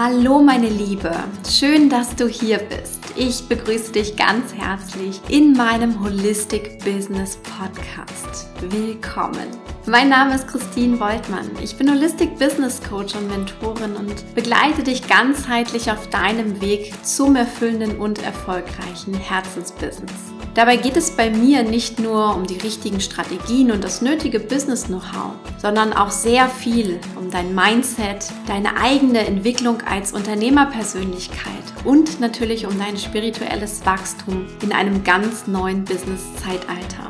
Hallo meine Liebe, schön, dass du hier bist. Ich begrüße dich ganz herzlich in meinem Holistic Business Podcast. Willkommen. Mein Name ist Christine Woltmann. Ich bin Holistic Business Coach und Mentorin und begleite dich ganzheitlich auf deinem Weg zum erfüllenden und erfolgreichen Herzensbusiness. Dabei geht es bei mir nicht nur um die richtigen Strategien und das nötige Business-Know-how, sondern auch sehr viel um dein Mindset, deine eigene Entwicklung als Unternehmerpersönlichkeit und natürlich um dein spirituelles Wachstum in einem ganz neuen Business-Zeitalter.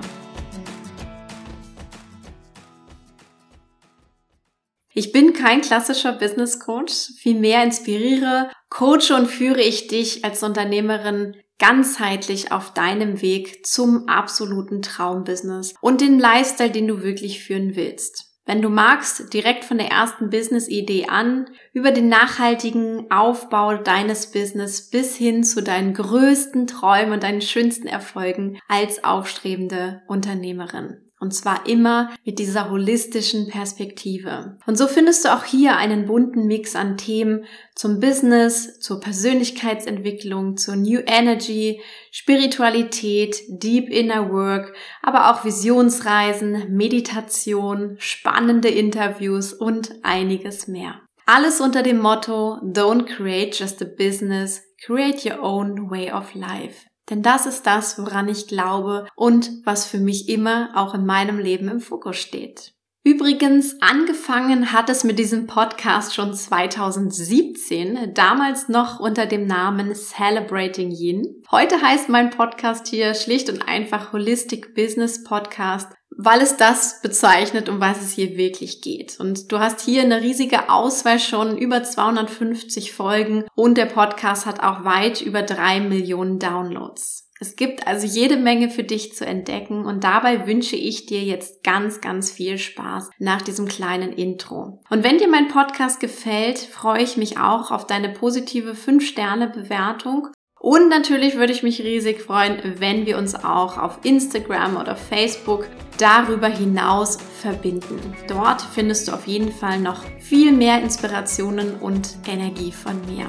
Ich bin kein klassischer Business Coach, vielmehr inspiriere, coache und führe ich dich als Unternehmerin ganzheitlich auf deinem Weg zum absoluten Traumbusiness und den Lifestyle, den du wirklich führen willst. Wenn du magst, direkt von der ersten Business-Idee an, über den nachhaltigen Aufbau deines Business bis hin zu deinen größten Träumen und deinen schönsten Erfolgen als aufstrebende Unternehmerin. Und zwar immer mit dieser holistischen Perspektive. Und so findest du auch hier einen bunten Mix an Themen zum Business, zur Persönlichkeitsentwicklung, zur New Energy, Spiritualität, Deep Inner Work, aber auch Visionsreisen, Meditation, spannende Interviews und einiges mehr. Alles unter dem Motto Don't create just a business, create your own way of life. Denn das ist das, woran ich glaube und was für mich immer auch in meinem Leben im Fokus steht. Übrigens, angefangen hat es mit diesem Podcast schon 2017, damals noch unter dem Namen Celebrating Yin. Heute heißt mein Podcast hier schlicht und einfach Holistic Business Podcast, weil es das bezeichnet, um was es hier wirklich geht. Und du hast hier eine riesige Auswahl schon, über 250 Folgen und der Podcast hat auch weit über drei Millionen Downloads. Es gibt also jede Menge für dich zu entdecken und dabei wünsche ich dir jetzt ganz, ganz viel Spaß nach diesem kleinen Intro. Und wenn dir mein Podcast gefällt, freue ich mich auch auf deine positive 5-Sterne-Bewertung. Und natürlich würde ich mich riesig freuen, wenn wir uns auch auf Instagram oder Facebook darüber hinaus verbinden. Dort findest du auf jeden Fall noch viel mehr Inspirationen und Energie von mir.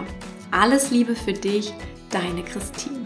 Alles Liebe für dich, deine Christine.